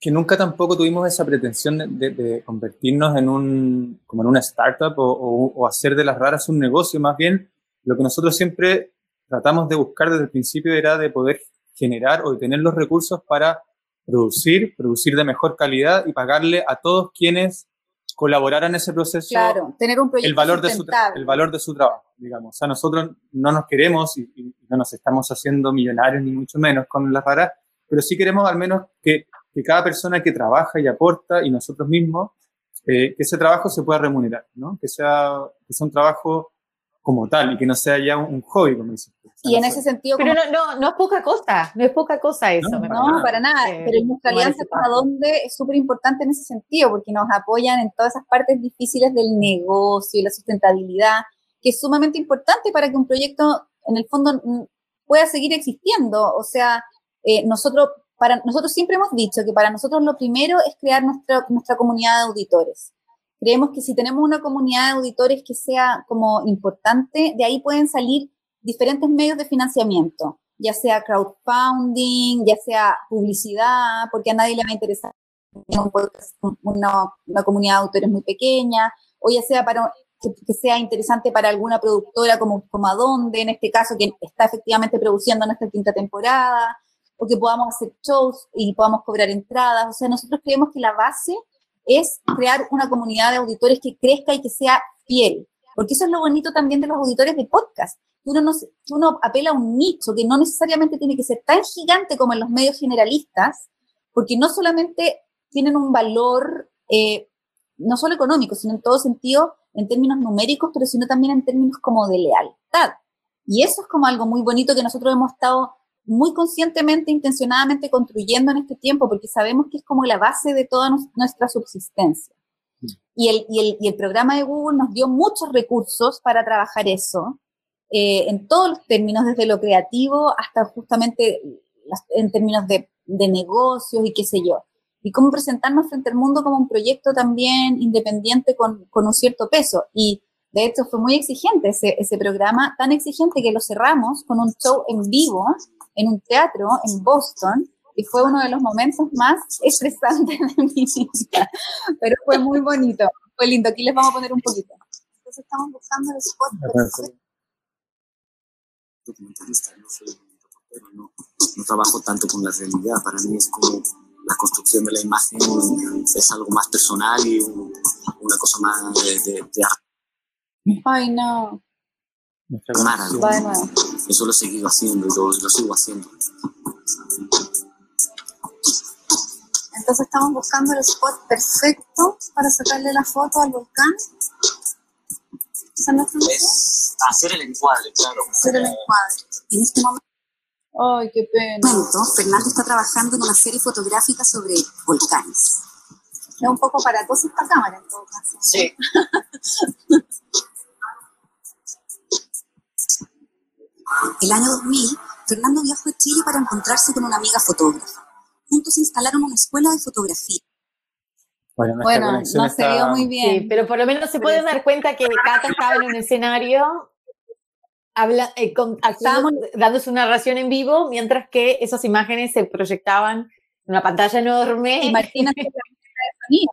que nunca tampoco tuvimos esa pretensión de, convertirnos en un, como en una startup o, o, hacer de las raras un negocio. Más bien, lo que nosotros siempre tratamos de buscar desde el principio era de poder generar o de tener los recursos para producir, producir de mejor calidad y pagarle a todos quienes colaboraran en ese proceso. Claro, tener un proyecto el valor de su El valor de su trabajo, digamos. O sea, nosotros no nos queremos y, no nos estamos haciendo millonarios ni mucho menos con las raras, pero sí queremos al menos que, que cada persona que trabaja y aporta y nosotros mismos, eh, que ese trabajo se pueda remunerar, ¿no? Que sea, que sea un trabajo como tal y que no sea ya un, hobby, como dices. Y en ese sentido... Pero no, no, no es poca cosa, no es poca cosa eso. No, para nada, eh, pero nuestra alianza con dónde es súper importante en ese sentido, porque nos apoyan en todas esas partes difíciles del negocio y la sustentabilidad, que es sumamente importante para que un proyecto, en el fondo, pueda seguir existiendo. O sea, eh, nosotros, para, nosotros siempre hemos dicho que para nosotros lo primero es crear nuestra, nuestra comunidad de auditores. Creemos que si tenemos una comunidad de auditores que sea como importante, de ahí pueden salir diferentes medios de financiamiento, ya sea crowdfunding, ya sea publicidad, porque a nadie le va a interesar una, una comunidad de autores muy pequeña, o ya sea para que, sea interesante para alguna productora como, como Adonde, en este caso, que está efectivamente produciendo nuestra quinta temporada, o que podamos hacer shows y podamos cobrar entradas. O sea, nosotros creemos que la base es crear una comunidad de auditores que crezca y que sea fiel. Porque eso es lo bonito también de los auditores de podcast. Uno, no, uno apela a un nicho que no necesariamente tiene que ser tan gigante como en los medios generalistas, porque no solamente tienen un valor, eh, no solo económico, sino en todo sentido, en términos numéricos, pero sino también en términos como de lealtad. Y eso es como algo muy bonito que nosotros hemos estado muy conscientemente, intencionadamente construyendo en este tiempo, porque sabemos que es como la base de toda nuestra subsistencia. Y el, y el, y el programa de Google nos dio muchos recursos para trabajar eso, eh, en todos los términos, desde lo creativo hasta justamente en términos de, de negocios y qué sé yo. Y cómo presentarnos frente al mundo como un proyecto también independiente con, con un cierto peso. Y de hecho fue muy exigente ese, ese programa, tan exigente que lo cerramos con un show en vivo en un teatro en Boston y fue uno de los momentos más estresantes de mi vida, pero fue muy bonito, fue lindo. Aquí les vamos a poner un poquito. Entonces estamos buscando el spot. Documentalista, no soy no, no trabajo tanto con la realidad, para mí es como la construcción de la imagen es algo más personal y una cosa más de, arte. Ay, no. Eso lo he seguido haciendo y lo, lo sigo haciendo. Entonces estamos buscando el spot perfecto para sacarle la foto al volcán. Es hacer el encuadre, claro. Hacer el encuadre. En este momento, Ay, qué pena. Fernando está trabajando en una serie fotográfica sobre volcanes. Es un poco para todos esta cámara en todo caso. Sí. El año 2000, Fernando viajó a Chile para encontrarse con una amiga fotógrafa. Juntos instalaron una escuela de fotografía. Bueno, no se vio muy bien. Sí, pero por lo menos se pueden dar cuenta que Cata estaba en un escenario habla, eh, estábamos dando su narración en vivo, mientras que esas imágenes se proyectaban en una pantalla enorme. Y Martín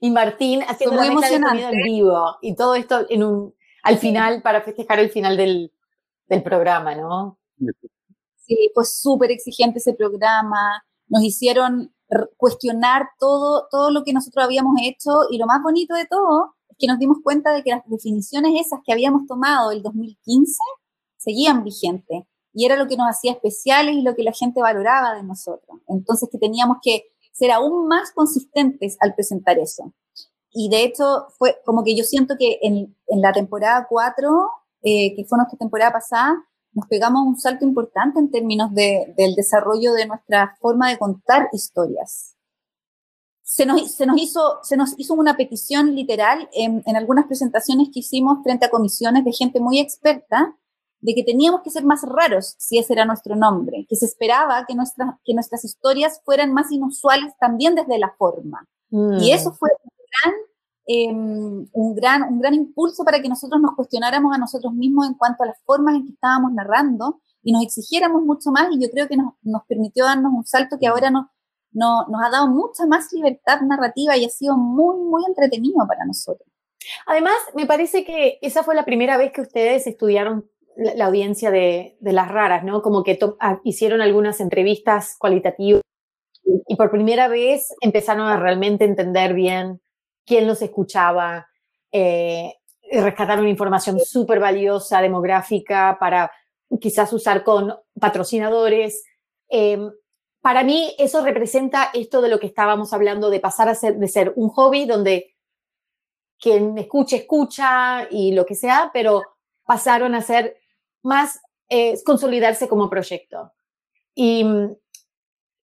y Martín haciendo muy la sonido en vivo. Y todo esto en un, al final, para festejar el final del, del programa, ¿no? Sí, fue súper exigente ese programa. Nos hicieron cuestionar todo, todo lo que nosotros habíamos hecho y lo más bonito de todo es que nos dimos cuenta de que las definiciones esas que habíamos tomado el 2015 seguían vigentes y era lo que nos hacía especiales y lo que la gente valoraba de nosotros. Entonces que teníamos que ser aún más consistentes al presentar eso. Y de hecho fue como que yo siento que en, en la temporada 4, eh, que fue nuestra temporada pasada, nos pegamos un salto importante en términos de, del desarrollo de nuestra forma de contar historias. Se nos, se nos, hizo, se nos hizo una petición literal en, en, algunas presentaciones que hicimos frente a comisiones de gente muy experta de que teníamos que ser más raros si ese era nuestro nombre, que se esperaba que, nuestras que nuestras historias fueran más inusuales también desde la forma. Mm. Y eso fue un gran eh, un, gran, un gran impulso para que nosotros nos cuestionáramos a nosotros mismos en cuanto a las formas en que estábamos narrando y nos exigiéramos mucho más y yo creo que nos, nos permitió darnos un salto que ahora nos, no, nos ha dado mucha más libertad narrativa y ha sido muy, muy entretenido para nosotros. Además, me parece que esa fue la primera vez que ustedes estudiaron la, la audiencia de, de, las raras, ¿no? Como que ah, hicieron algunas entrevistas cualitativas y por primera vez empezaron a realmente entender bien quién los escuchaba, eh, rescataron información súper valiosa, demográfica, para quizás usar con patrocinadores. Eh, para mí eso representa esto de lo que estábamos hablando, de pasar a ser, de ser un hobby donde quien escucha, escucha y lo que sea, pero pasaron a ser más, eh, consolidarse como proyecto. Y,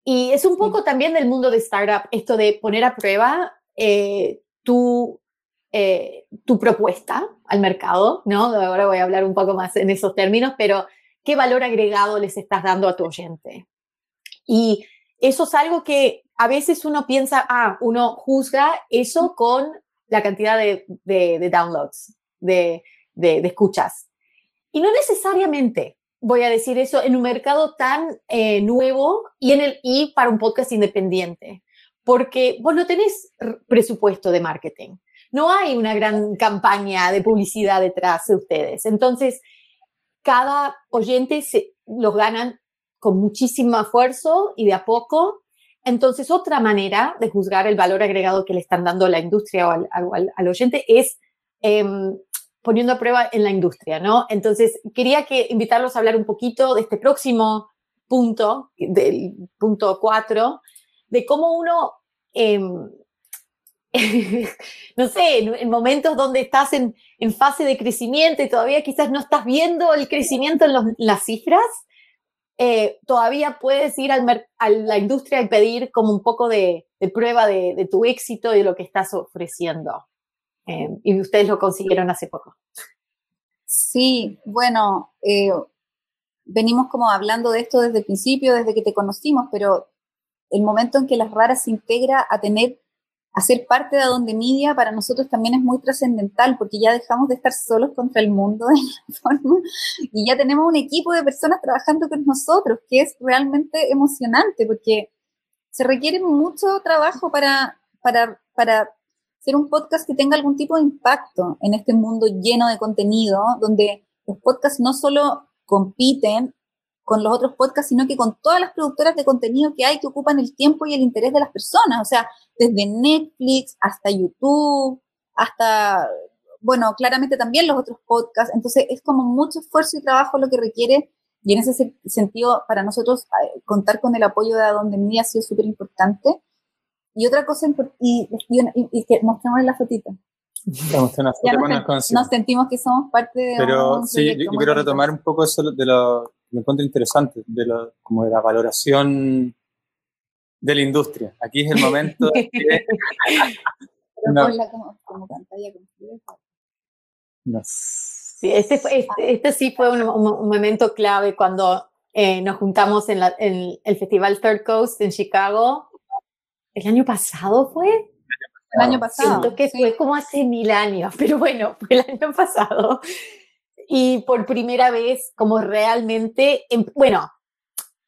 y, es un poco también del mundo de startup, esto de poner a prueba eh, tu, eh, tu propuesta al mercado, ¿no? Ahora voy a hablar un poco más en esos términos, pero ¿qué valor agregado les estás dando a tu oyente? Y eso es algo que a veces uno piensa, ah, uno juzga eso con la cantidad de, de, downloads, de, de, escuchas. Y no necesariamente voy a decir eso en un mercado tan eh, nuevo y, en el, y para un podcast independiente porque vos no tenés presupuesto de marketing. No hay una gran campaña de publicidad detrás de ustedes. Entonces, cada oyente se, los ganan con muchísimo esfuerzo y de a poco. Entonces, otra manera de juzgar el valor agregado que le están dando a la industria o al, oyente es eh, poniendo a prueba en la industria, ¿no? Entonces, quería que invitarlos a hablar un poquito de este próximo punto, del punto 4, de cómo uno, eh, no sé, en, momentos donde estás en, en, fase de crecimiento y todavía quizás no estás viendo el crecimiento en, las cifras, eh, todavía puedes ir al, a la industria y pedir como un poco de, prueba de, de, tu éxito y de lo que estás ofreciendo. Eh, y ustedes lo consiguieron hace poco. Sí, bueno, eh, venimos como hablando de esto desde el principio, desde que te conocimos, pero el momento en que las raras se integra a tener, a ser parte de Adonde Media, para nosotros también es muy trascendental, porque ya dejamos de estar solos contra el mundo de alguna forma, y ya tenemos un equipo de personas trabajando con nosotros, que es realmente emocionante, porque se requiere mucho trabajo para, para, para ser un podcast que tenga algún tipo de impacto en este mundo lleno de contenido, donde los podcasts no solo compiten con los otros podcasts, sino que con todas las productoras de contenido que hay que ocupan el tiempo y el interés de las personas. O sea, desde Netflix hasta YouTube, hasta, bueno, claramente también los otros podcasts. Entonces, es como mucho esfuerzo y trabajo lo que requiere. Y en ese sentido, para nosotros, eh, contar con el apoyo de Adonde Media ha sido súper importante. Y otra cosa, y, y, que mostramos la fotita. nos, sentimos que somos parte de Pero sí, yo, quiero retomar un poco eso de lo me encuentro interesante, de lo, como de la valoración de la industria. Aquí es el momento de que... como, pantalla Sí, este, este, este, sí fue un, momento clave cuando eh, nos juntamos en, en, el Festival Third Coast en Chicago. ¿El año pasado fue? El año pasado. Siento que fue como hace mil años, pero bueno, fue el año pasado. Y por primera vez, como realmente, em, bueno,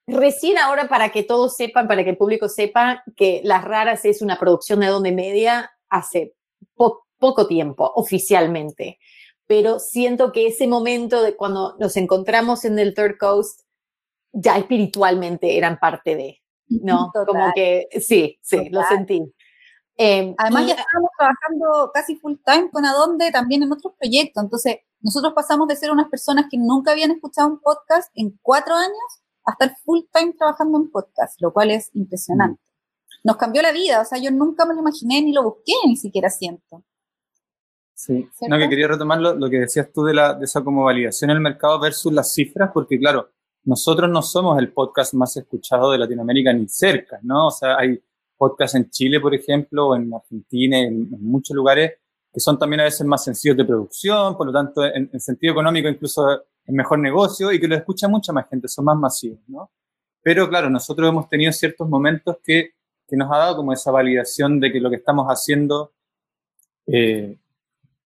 recién ahora para que todos sepan, para que el público sepa que Las Raras es una producción de Donde Media hace poco tiempo, oficialmente. Pero siento que ese momento de cuando nos encontramos en el Third Coast, ya espiritualmente eran parte de, ¿no? Como que sí, sí, lo sentí. Em, Además, ya estábamos trabajando casi full time con Adonde también en otros proyectos. Entonces, nosotros pasamos de ser unas personas que nunca habían escuchado un podcast en cuatro años a estar full time trabajando en podcast, lo cual es impresionante. Mm. Nos cambió la vida, o sea, yo nunca me lo imaginé ni lo busqué, ni siquiera siento. Sí, no, que quería retomar lo, que decías tú de, la, de esa como validación en el mercado versus las cifras, porque claro, nosotros no somos el podcast más escuchado de Latinoamérica ni cerca, ¿no? O sea, hay podcasts en Chile, por ejemplo, o en Argentina, en, muchos lugares que son también a veces más sencillos de producción, por lo tanto, en, sentido económico incluso es mejor negocio y que lo escucha mucha más gente, son más masivos, ¿no? Pero claro, nosotros hemos tenido ciertos momentos que, que nos ha dado como esa validación de que lo que estamos haciendo eh,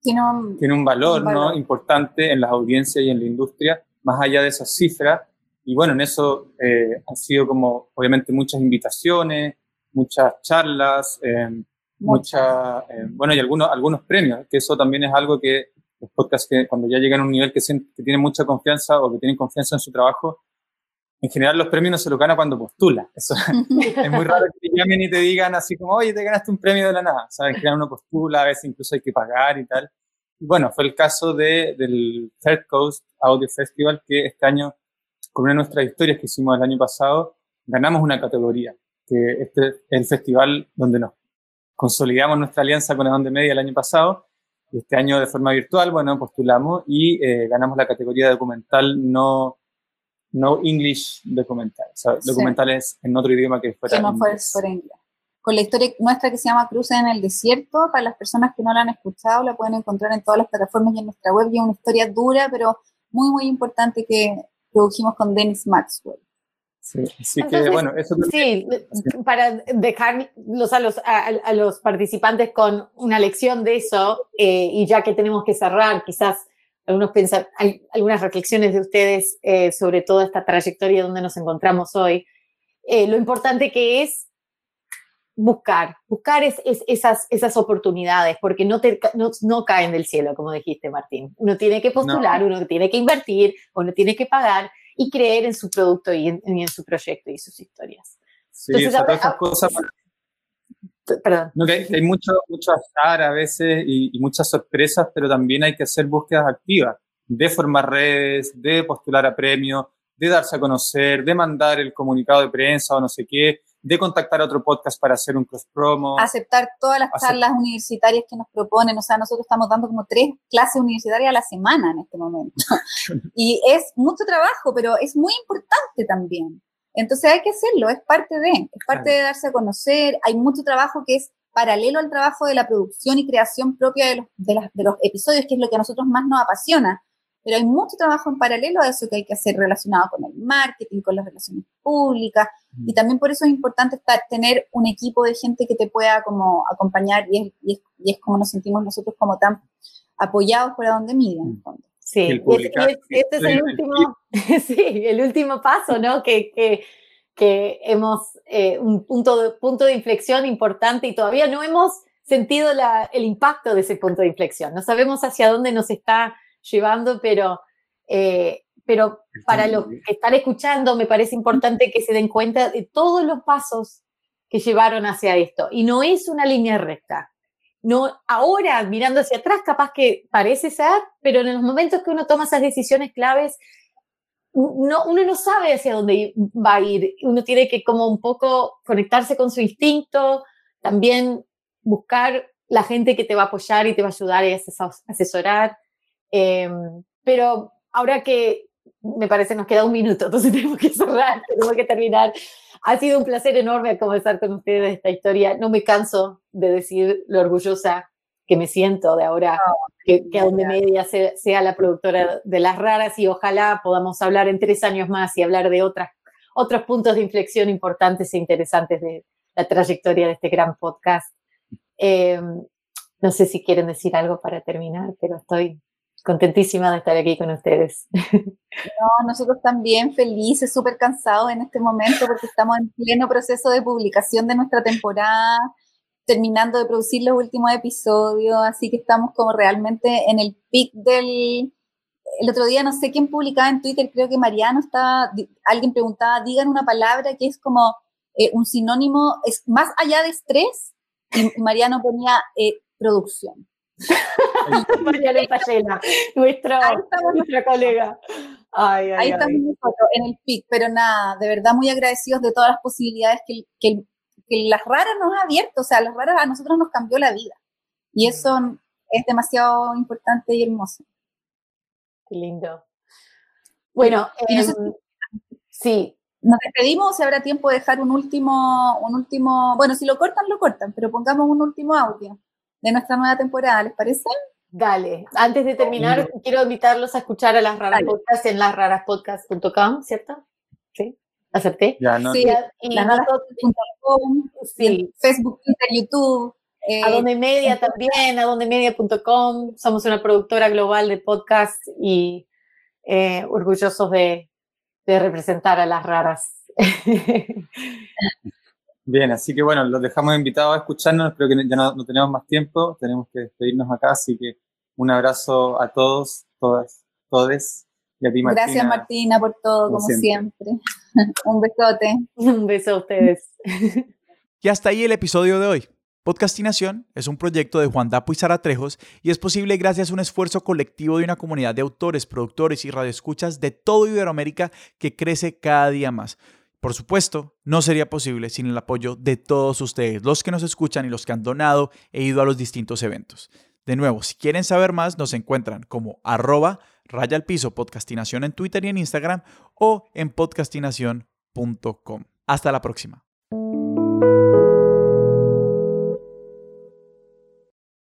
tiene, un, tiene un, valor, ¿no? importante en las audiencias y en la industria, más allá de esas cifras. Y bueno, en eso eh, han sido como, obviamente, muchas invitaciones, muchas charlas, eh, mucha, eh, bueno, y algunos, algunos premios, que eso también es algo que los podcasts que cuando ya llegan a un nivel que, que tienen mucha confianza o que tienen confianza en su trabajo, en general los premios no se lo gana cuando postula. Eso es muy raro que te llamen y te digan así como, oye, te ganaste un premio de la nada. ¿Sabes? En general uno postula, a veces incluso hay que pagar y tal. Y bueno, fue el caso de, del Third Coast Audio Festival, que este año, con una de nuestras historias que hicimos el año pasado, ganamos una categoría, que este es el festival donde nos consolidamos nuestra alianza con Edonde Media el año pasado. Este año de forma virtual, bueno, postulamos y eh, ganamos la categoría de documental no no English documental, o sea, documentales en otro idioma que fuera que no fuera inglés. Con la historia nuestra que se llama Cruces en el Desierto, para las personas que no la han escuchado, la pueden encontrar en todas las plataformas y en nuestra web. Y es una historia dura, pero muy, muy importante que produjimos con Dennis Maxwell. Sí, así que bueno, eso sí, para dejarlos a los, a, los participantes con una lección de eso, eh, y ya que tenemos que cerrar, quizás algunos pensar, algunas reflexiones de ustedes eh, sobre toda esta trayectoria donde nos encontramos hoy. Eh, lo importante que es buscar, buscar es, esas, esas oportunidades, porque no, te, no, caen del cielo, como dijiste, Martín. Uno tiene que postular, uno tiene que invertir, uno tiene que pagar y creer en su producto y en, su proyecto y sus historias. Sí, esas cosas Perdón. hay, mucho, mucho azar a veces y, muchas sorpresas, pero también hay que hacer búsquedas activas de formar redes, de postular a premios, de darse a conocer, de mandar el comunicado de prensa o no sé qué, de contactar a otro podcast para hacer un cross promo. Aceptar todas las charlas universitarias que nos proponen. O sea, nosotros estamos dando como tres clases universitarias a la semana en este momento. y es mucho trabajo, pero es muy importante también. Entonces hay que hacerlo, es parte de, es parte de darse a conocer. Hay mucho trabajo que es paralelo al trabajo de la producción y creación propia de los, de, los episodios, que es lo que a nosotros más nos apasiona. Pero hay mucho trabajo en paralelo a eso que hay que hacer relacionado con el marketing, con las relaciones públicas. Y también por eso es importante estar, tener un equipo de gente que te pueda como acompañar y es, y es, como nos sentimos nosotros como tan apoyados por a donde miden, en el fondo. Sí, este es el último, sí, el último paso, ¿no? Que, que, que hemos, eh, un punto de, punto de inflexión importante y todavía no hemos sentido la, el impacto de ese punto de inflexión. No sabemos hacia dónde nos está llevando, pero, eh, pero para los que están escuchando me parece importante que se den cuenta de todos los pasos que llevaron hacia esto. Y no es una línea recta. No, ahora, mirando hacia atrás, capaz que parece ser, pero en los momentos que uno toma esas decisiones claves, no, uno no sabe hacia dónde va a ir. Uno tiene que como un poco conectarse con su instinto, también buscar la gente que te va a apoyar y te va a ayudar y asesorar. Em, pero ahora que me parece nos queda un minuto, entonces tenemos que cerrar, tenemos que terminar. Ha sido un placer enorme conversar con ustedes esta historia. No me canso de decir lo orgullosa que me siento de ahora que, que donde media sea, la productora de las raras y ojalá podamos hablar en tres años más y hablar de otras, otros puntos de inflexión importantes e interesantes de la trayectoria de este gran podcast. Em, no sé si quieren decir algo para terminar, pero estoy contentísima de estar aquí con ustedes. No, nosotros también felices, súper cansados en este momento porque estamos en pleno proceso de publicación de nuestra temporada terminando de producir los últimos episodios, así que estamos como realmente en el pic del... El otro día no sé quién publicaba en Twitter, creo que Mariano estaba, alguien preguntaba, digan una palabra que es como eh, un sinónimo, es más allá de estrés, y Mariano ponía eh, producción. Mariano Payela, nuestra, nuestra colega. Ahí estamos nosotros, en el pic, pero nada, de verdad muy agradecidos de todas las posibilidades que, que, que las raras nos ha abierto, o sea, las raras a nosotros nos cambió la vida. Y eso es demasiado importante y hermoso. Qué lindo. Bueno, em, sí. Nos despedimos, si habrá tiempo de dejar un último, un último, bueno, si lo cortan, lo cortan, pero pongamos un último audio de nuestra nueva temporada, ¿les parece? Dale, antes de terminar, quiero invitarlos a escuchar a las raras podcasts en lasraraspodcast.com, ¿cierto? Sí. ¿Acepté? Ya, no, sí, y sí. Facebook, Twitter, YouTube. Eh, a donde media también, a donde media.com. Somos una productora global de podcast y eh, orgullosos de, de representar a las raras. Bien, así que bueno, los dejamos invitados a escucharnos. Espero que ya no, no, tenemos más tiempo. Tenemos que despedirnos acá. Así que un abrazo a todos, todas, todes. Gracias Martina por todo, como, siempre. Un besote. Un beso a ustedes. y hasta ahí el episodio de hoy. Podcastinación es un proyecto de Juan Dapo y Sara Trejos y es posible gracias a un esfuerzo colectivo de una comunidad de autores, productores y radioescuchas de todo Iberoamérica que crece cada día más. Por supuesto, no sería posible sin el apoyo de todos ustedes, los que nos escuchan y los que han donado e ido a los distintos eventos. De nuevo, si quieren saber más, nos encuentran como arroba raya al piso podcastinación en Twitter y en Instagram o en podcastinación.com. Hasta la próxima.